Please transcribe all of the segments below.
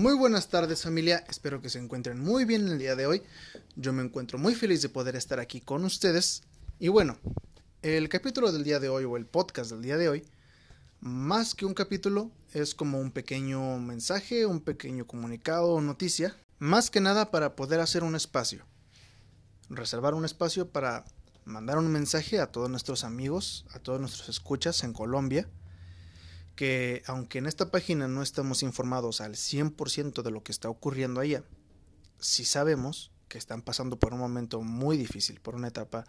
Muy buenas tardes familia, espero que se encuentren muy bien el día de hoy. Yo me encuentro muy feliz de poder estar aquí con ustedes. Y bueno, el capítulo del día de hoy o el podcast del día de hoy, más que un capítulo, es como un pequeño mensaje, un pequeño comunicado o noticia, más que nada para poder hacer un espacio. Reservar un espacio para mandar un mensaje a todos nuestros amigos, a todos nuestros escuchas en Colombia que aunque en esta página no estamos informados al 100% de lo que está ocurriendo allá, sí sabemos que están pasando por un momento muy difícil, por una etapa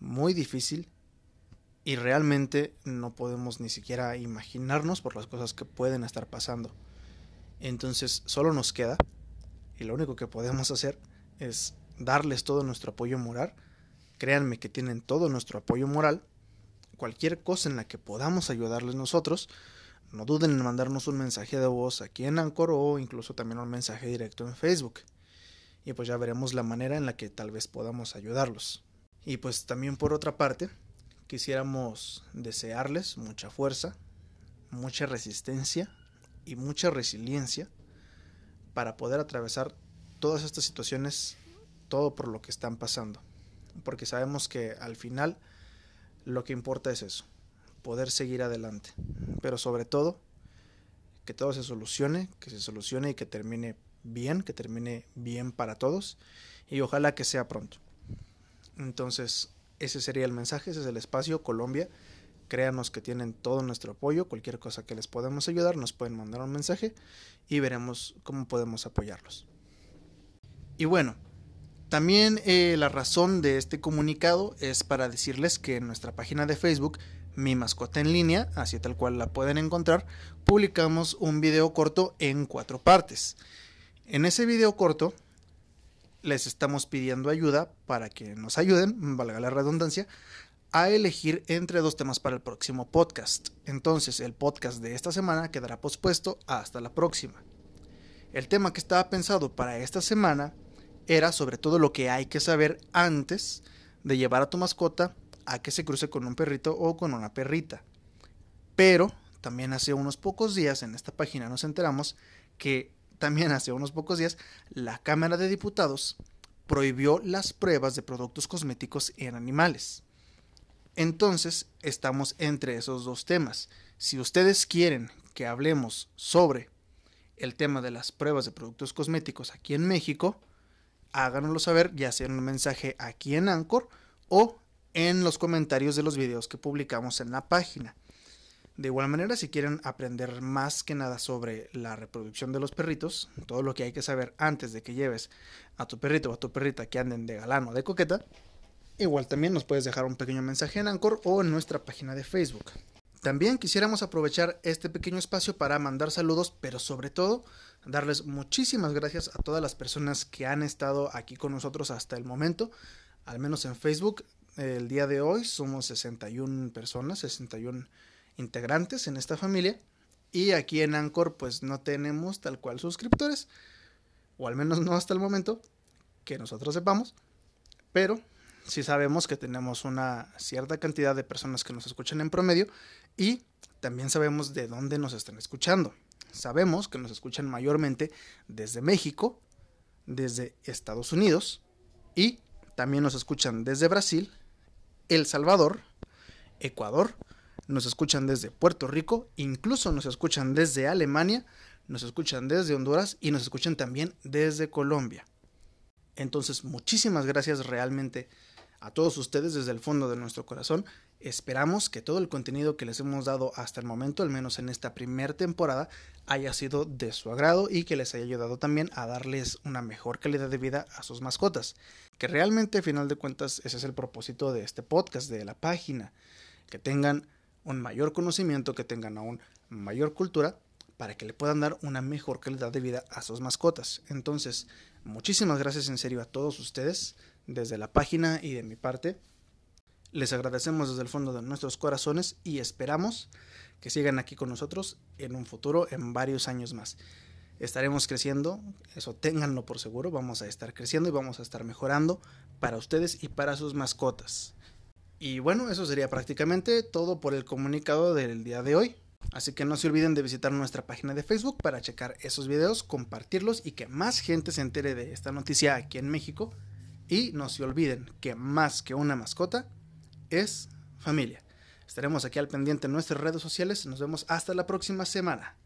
muy difícil y realmente no podemos ni siquiera imaginarnos por las cosas que pueden estar pasando. Entonces solo nos queda, y lo único que podemos hacer es darles todo nuestro apoyo moral. Créanme que tienen todo nuestro apoyo moral. Cualquier cosa en la que podamos ayudarles nosotros, no duden en mandarnos un mensaje de voz aquí en Anchor o incluso también un mensaje directo en Facebook. Y pues ya veremos la manera en la que tal vez podamos ayudarlos. Y pues también por otra parte, quisiéramos desearles mucha fuerza, mucha resistencia y mucha resiliencia para poder atravesar todas estas situaciones, todo por lo que están pasando. Porque sabemos que al final lo que importa es eso, poder seguir adelante. Pero sobre todo, que todo se solucione, que se solucione y que termine bien, que termine bien para todos y ojalá que sea pronto. Entonces, ese sería el mensaje, ese es el espacio Colombia. Créanos que tienen todo nuestro apoyo, cualquier cosa que les podamos ayudar, nos pueden mandar un mensaje y veremos cómo podemos apoyarlos. Y bueno, también eh, la razón de este comunicado es para decirles que en nuestra página de Facebook mi mascota en línea, así tal cual la pueden encontrar, publicamos un video corto en cuatro partes. En ese video corto les estamos pidiendo ayuda para que nos ayuden, valga la redundancia, a elegir entre dos temas para el próximo podcast. Entonces el podcast de esta semana quedará pospuesto hasta la próxima. El tema que estaba pensado para esta semana era sobre todo lo que hay que saber antes de llevar a tu mascota a que se cruce con un perrito o con una perrita. Pero también hace unos pocos días en esta página nos enteramos que también hace unos pocos días la Cámara de Diputados prohibió las pruebas de productos cosméticos en animales. Entonces estamos entre esos dos temas. Si ustedes quieren que hablemos sobre el tema de las pruebas de productos cosméticos aquí en México, háganoslo saber ya sea en un mensaje aquí en Anchor o en los comentarios de los videos que publicamos en la página. De igual manera, si quieren aprender más que nada sobre la reproducción de los perritos, todo lo que hay que saber antes de que lleves a tu perrito o a tu perrita que anden de galán o de coqueta, igual también nos puedes dejar un pequeño mensaje en Anchor o en nuestra página de Facebook. También quisiéramos aprovechar este pequeño espacio para mandar saludos, pero sobre todo darles muchísimas gracias a todas las personas que han estado aquí con nosotros hasta el momento, al menos en Facebook el día de hoy somos 61 personas, 61 integrantes en esta familia. Y aquí en Anchor pues no tenemos tal cual suscriptores, o al menos no hasta el momento, que nosotros sepamos. Pero sí sabemos que tenemos una cierta cantidad de personas que nos escuchan en promedio y también sabemos de dónde nos están escuchando. Sabemos que nos escuchan mayormente desde México, desde Estados Unidos y también nos escuchan desde Brasil, el Salvador, Ecuador, nos escuchan desde Puerto Rico, incluso nos escuchan desde Alemania, nos escuchan desde Honduras y nos escuchan también desde Colombia. Entonces, muchísimas gracias realmente a todos ustedes desde el fondo de nuestro corazón. Esperamos que todo el contenido que les hemos dado hasta el momento, al menos en esta primera temporada, haya sido de su agrado y que les haya ayudado también a darles una mejor calidad de vida a sus mascotas que realmente, a final de cuentas, ese es el propósito de este podcast, de la página, que tengan un mayor conocimiento, que tengan aún mayor cultura, para que le puedan dar una mejor calidad de vida a sus mascotas. Entonces, muchísimas gracias en serio a todos ustedes, desde la página y de mi parte. Les agradecemos desde el fondo de nuestros corazones y esperamos que sigan aquí con nosotros en un futuro, en varios años más estaremos creciendo, eso ténganlo por seguro, vamos a estar creciendo y vamos a estar mejorando para ustedes y para sus mascotas. Y bueno, eso sería prácticamente todo por el comunicado del día de hoy. Así que no se olviden de visitar nuestra página de Facebook para checar esos videos, compartirlos y que más gente se entere de esta noticia aquí en México. Y no se olviden que más que una mascota es familia. Estaremos aquí al pendiente en nuestras redes sociales. Nos vemos hasta la próxima semana.